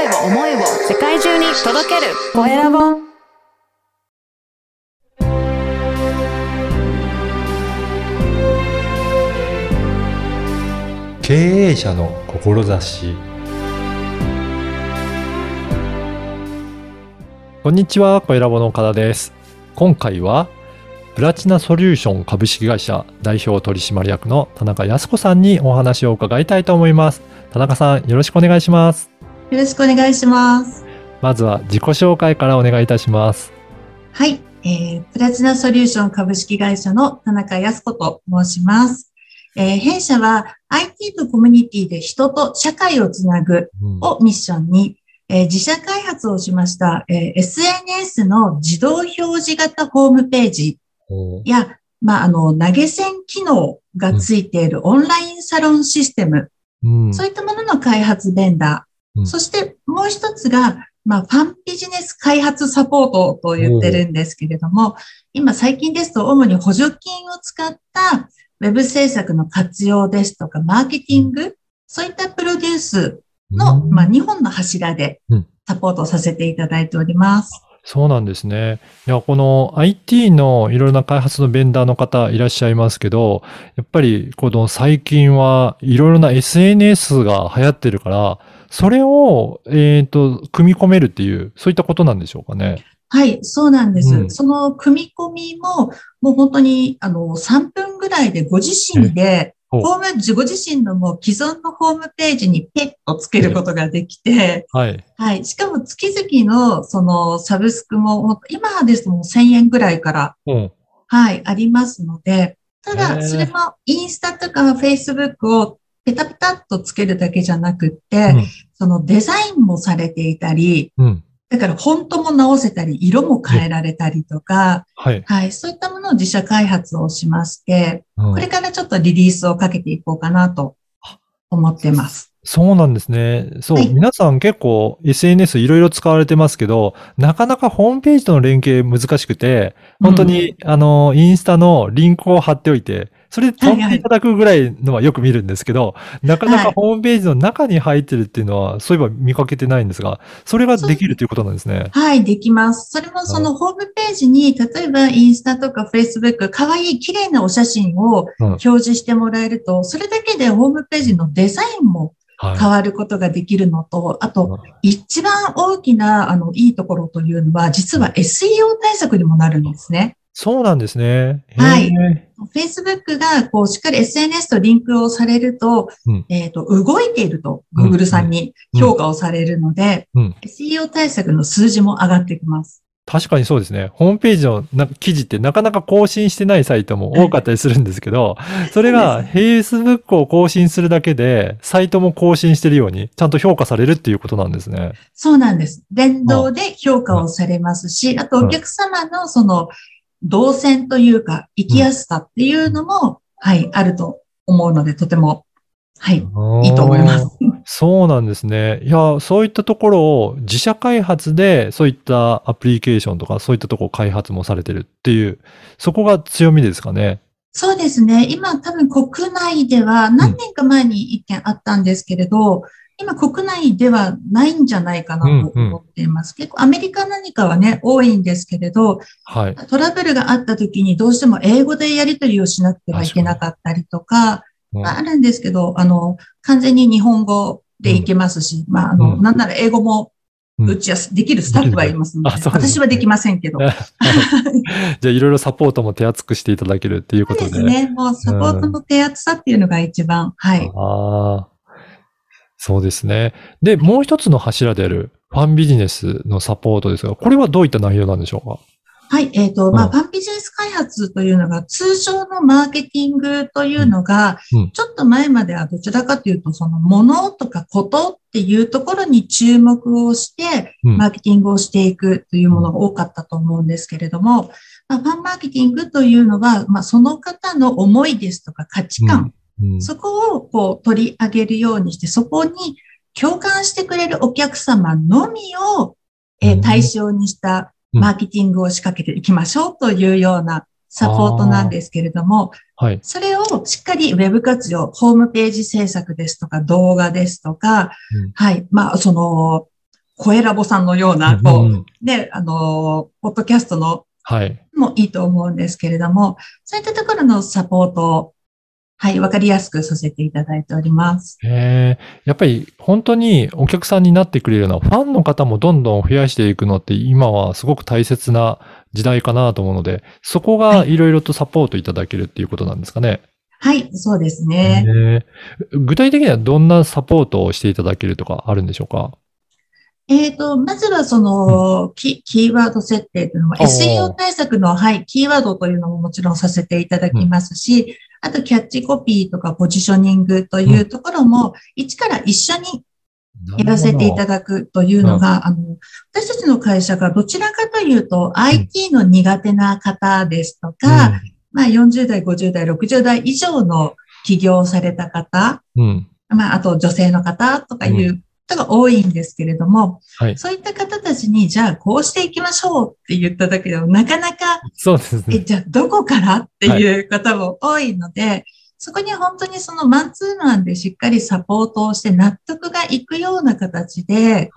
声を思いを世界中に届けるコエラボ経営者の志こんにちは、コエラボの岡田です。今回は、プラチナソリューション株式会社代表取締役の田中康子さんにお話を伺いたいと思います。田中さん、よろしくお願いします。よろしくお願いします。まずは自己紹介からお願いいたします。はい、えー、プラチナソリューション株式会社の田中康子と申します。えー弊社は IT とコミュニティで人と社会をつなぐうんをミッションに、えー自社開発をしました、えー SNS の自動表示型ホームページおや、まあ、あの、投げ銭機能がついているオンラインサロンシステム、うんそういったものの開発ベンダー。うんそしてもう一つが、まあ、ファンビジネス開発サポートと言ってるんですけれども、今最近ですと主に補助金を使ったウェブ制作の活用ですとか、マーケティング、そういったプロデュースの、うんまあ、2本の柱でうんサポートさせていただいております。そうなんですね。いや、この IT のいろいろな開発のベンダーの方いらっしゃいますけど、やっぱりこの最近はいろいろな SNS が流行ってるから、それを、えっ、と、組み込めるっていう、そういったことなんでしょうかね。はい、そうなんです。うんその組み込みも、もう本当に、あの、3分ぐらいでご自身で、おホーム、ご自身のもう既存のホームページにペッとつけることができて、はい。はい。しかも月々のそのサブスクも、今ですともう1000円ぐらいから、うん。はい、ありますので、ただ、それもインスタとかフェイスブックをペタペタっとつけるだけじゃなくって、うんそのデザインもされていたり、うん。だからフォントも直せたり、色も変えられたりとか、はい。はい、そういったものを自社開発をしまして、うんこれからちょっとリリースをかけていこうかなと思ってます。そうなんですね。そう、はい皆さん結構 SNS いろいろ使われてますけど、なかなかホームページとの連携難しくて、本当に、あの、インスタのリンクを貼っておいて、それで飛んでいただくぐらいのはよく見るんですけど、なかなかはいホームページの中に入ってるっていうのは、そういえば見かけてないんですが、それができるということなんですね。はい、できます。それもそのホームページに、例えばインスタとかフェイスブック、かわいい綺麗なお写真をうん表示してもらえると、それだけでホームページのデザインもはい。変わることができるのと、あうんと、一番大きな、あの、いいところというのは、実は SEO 対策にもなるんですね。そうなんですね。はい。Facebook が、こう、しっかり SNS とリンクをされると、うんえっ、と、動いていると、うん Google さんに評価をされるので、うん SEO 対策の数字も上がってきます。確かにそうですね。ホームページのな記事ってなかなか更新してないサイトも多かったりするんですけど、それが Facebook を更新するだけで、サイトも更新してるように、ちゃんと評価されるっていうことなんですね。そうなんです。連動で評価をされますし、あとお客様のその動線というか、生きやすさっていうのも、はい、あると思うので、とても、はい、いいと思います。そうなんですね。いや、そういったところを自社開発で、そういったアプリケーションとか、そういったところ開発もされてるっていう、そこが強みですかね。そうですね。今多分国内では何年か前に一件あったんですけれど、今国内ではないんじゃないかなと思っています。結構アメリカ何かはね、多いんですけれど、はい。トラブルがあった時にどうしても英語でやり取りをしなくてはいけなかったりとか、うんあるんですけど、あの、完全に日本語でいけますし、まあ、あの、うんなんなら英語もうちやす、できるスタッフはいますので、うですね私はできませんけど。じゃあ、いろいろサポートも手厚くしていただけるっていうこそうとで。ですね。もうサポートの手厚さっていうのが一番、はい。ああ、そうですね。で、もう一つの柱であるファンビジネスのサポートですが、これはどういった内容なんでしょうか？はい。えっ、と、まあ、うん。ファンビジネス開発というのが、通常のマーケティングというのが、うん。ちょっと前まではどちらかというと、その、ものとかことっていうところに注目をして、うん。マーケティングをしていくというものが多かったと思うんですけれども、まあ、ファンマーケティングというのは、まあ、その方の思いですとか価値観、うんそこをこう取り上げるようにして、そこに共感してくれるお客様のみを、え対象にしたマーケティングを仕掛けていきましょうというようなサポートなんですけれども、はい。それをしっかりウェブ活用、ホームページ制作ですとか動画ですとか、うんはい。まあ、その、声ラボさんのような、こう、うんで、あの、ポッドキャストのはい。もいいと思うんですけれども、そういったところのサポートを、はい、わかりやすくさせていただいております。えーやっぱり本当にお客さんになってくれるようなファンの方もどんどん増やしていくのって今はすごく大切な時代かなと思うので、そこがいろいろとサポートいただけるっていうことなんですかね。はい、そうですね。えー具体的にはどんなサポートをしていただけるとかあるんでしょうか？えっ、と、まずはその、キキーワード設定というのも、おー SEO 対策の、はい、キーワードというのももちろんさせていただきますし、あとキャッチコピーとかポジショニングというところも、一から一緒にやらせていただくというのが、あの、私たちの会社がどちらかというと、IT の苦手な方ですとか、まあ40代、50代、60代以上の起業をされた方。まああと女性の方とかいう人が多いんですけれども、はい。そういった方たちに、じゃあこうしていきましょうって言っただけでも、なかなか、そうですえ、ね。じゃあどこからっていう方も多いので、そこに本当にそのマンツーマンでしっかりサポートをして納得がいくような形で、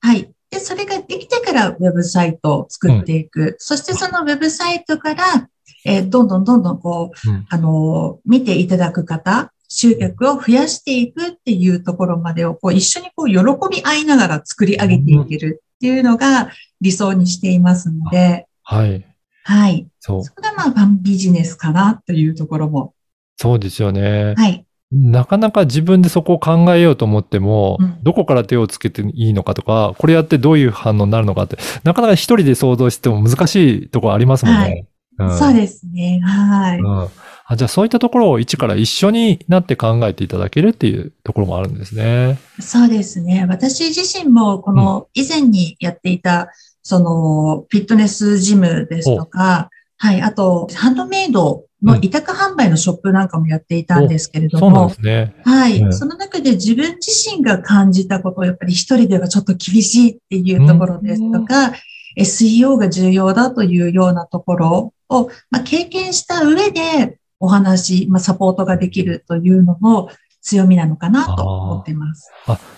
はい。で、それができてからウェブサイトを作っていく。そしてそのウェブサイトから、えーどんどんどんどんこう、うんあのー見ていただく方、集客を増やしていくっていうところまでをこう一緒にこう喜び合いながら作り上げていけるっていうのが理想にしていますので、はい。はい。そう。そこがまあファンビジネスかなというところも。そうですよね。はい。なかなか自分でそこを考えようと思っても、うんどこから手をつけていいのかとか、これやってどういう反応になるのかって、なかなか一人で想像しても難しいところありますもんね。んそうですね。はい。うんあ。じゃあそういったところを一から一緒になって考えていただけるっていうところもあるんですね。そうですね。私自身も、この以前にやっていた、その、フィットネスジムですとか、はい、あと、ハンドメイドの委託販売のショップなんかもやっていたんですけれどそうなんもで、すね。はい、うんその中で自分自身が感じたことをやっぱり一人ではちょっと厳しいっていうところですとか、SEO が重要だというようなところを、まあ、経験した上でお話、まあ、サポートができるというのも強みなのかなと思っています。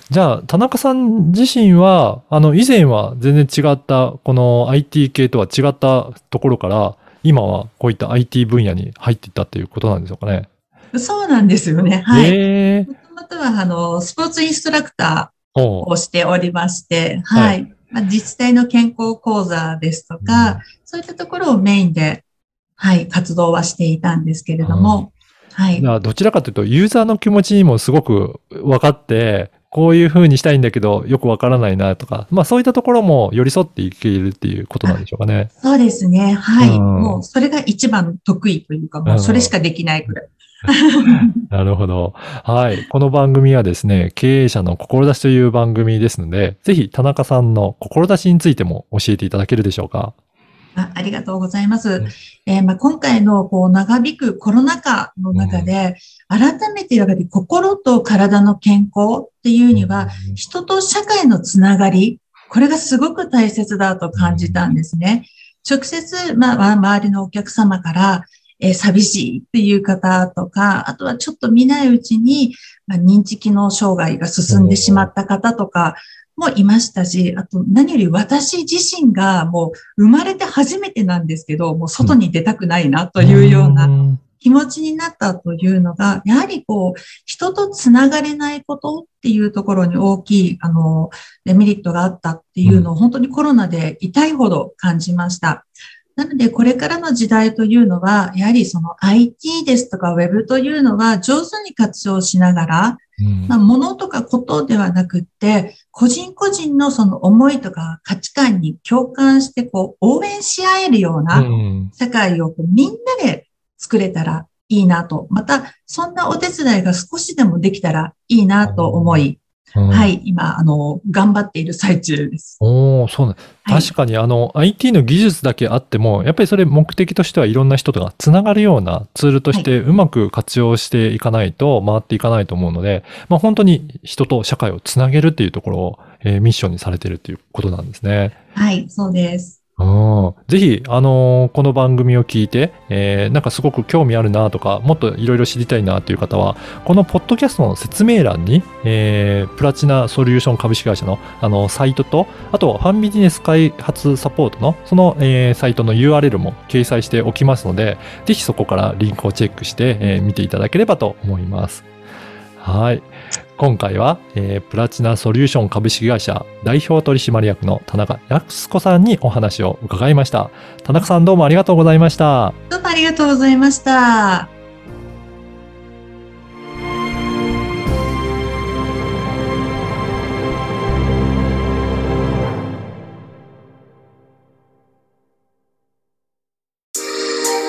じゃあ、田中さん自身は、あの、以前は全然違った、この IT 系とは違ったところから、今はこういった IT 分野に入っていったっていうことなんでしょうかね。そうなんですよね。はい。ええもともとは、あの、スポーツインストラクターをしておりまして、ははいい。まあ、自治体の健康講座ですとか、そういったところをメインで、はい、活動はしていたんですけれども、はいどちらかというと、ユーザーの気持ちにもすごく分かって、こういう風にしたいんだけど、よくわからないなとか、まあそういったところも寄り添っていけるっていうことなんでしょうかね。そうですね。はい。うんもう、それが一番得意というか、もうそれしかできないくらい。なるほど。はい。この番組はですね、経営者の志という番組ですので、ぜひ田中さんの志についても教えていただけるでしょうか？あありがとうございますね。えーまあ、今回のこう長引くコロナ禍の中で、改めてやっぱり心と体の健康っていうには、人と社会のつながり、これがすごく大切だと感じたんですね。直接、まあ、周りのお客様から、えー寂しいっていう方とか、あとはちょっと見ないうちに、まあ、認知機能障害が進んでしまった方とかもいましたし、あと何より私自身がもう生まれて初めてなんですけど、もう外に出たくないなというようなな。気持ちになったというのが、やはりこう、人とつながれないことっていうところに大きい、あの、デメリットがあったっていうのを本当にコロナで痛いほど感じました。なので、これからの時代というのは、やはりその IT ですとか Web というのは上手に活用しながら、うんまあ、物とかことではなくって、個人個人のその思いとか価値観に共感して、こう、応援し合えるような、うん社会をこうみんなで作れたらいいなと。また、そんなお手伝いが少しでもできたらいいなと思い、うんはい、今、あの、頑張っている最中です。おおそうなんはい確かにあの IT の技術だけあっても、やっぱりそれ目的としてはいろんな人とがつながるようなツールとしてうまく活用していかないと回っていかないと思うので、まあ本当に人と社会をつなげるっていうところを、えーミッションにされているっていうことなんですね。はい、そうです。ぜひ、あのーこの番組を聞いて、えーなんかすごく興味あるなとか、もっといろいろ知りたいなという方は、このポッドキャストの説明欄に、えープラチナソリューション株式会社のあのサイトと、あと、ファンビジネス開発サポートの、その、えーサイトの URL も掲載しておきますので、ぜひそこからリンクをチェックして、えー見ていただければと思います。はい。今回は、えープラチナソリューション株式会社代表取締役の田中康子さんにお話を伺いました。田中さんどうもありがとうございました。どうもありがとうございました。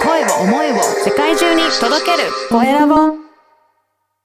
声を思いを世界中に届けるコエラボ